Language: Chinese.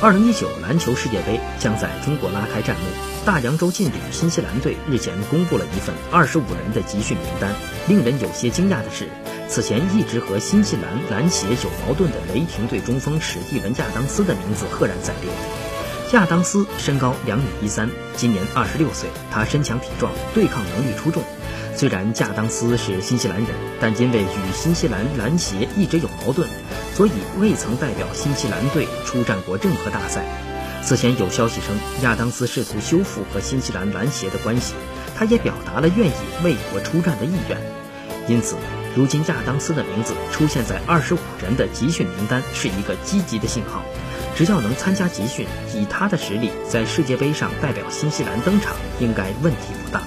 二零一九篮球世界杯将在中国拉开战幕。大洋洲劲旅新西兰队日前公布了一份二十五人的集训名单。令人有些惊讶的是，此前一直和新西兰篮协有矛盾的雷霆队中锋史蒂文·亚当斯的名字赫然在列。亚当斯身高两米一三，今年二十六岁。他身强体壮，对抗能力出众。虽然亚当斯是新西兰人，但因为与新西兰篮协一直有矛盾。所以未曾代表新西兰队出战过任何大赛。此前有消息称，亚当斯试图修复和新西兰篮协的关系，他也表达了愿意为国出战的意愿。因此，如今亚当斯的名字出现在二十五人的集训名单是一个积极的信号。只要能参加集训，以他的实力在世界杯上代表新西兰登场，应该问题不大。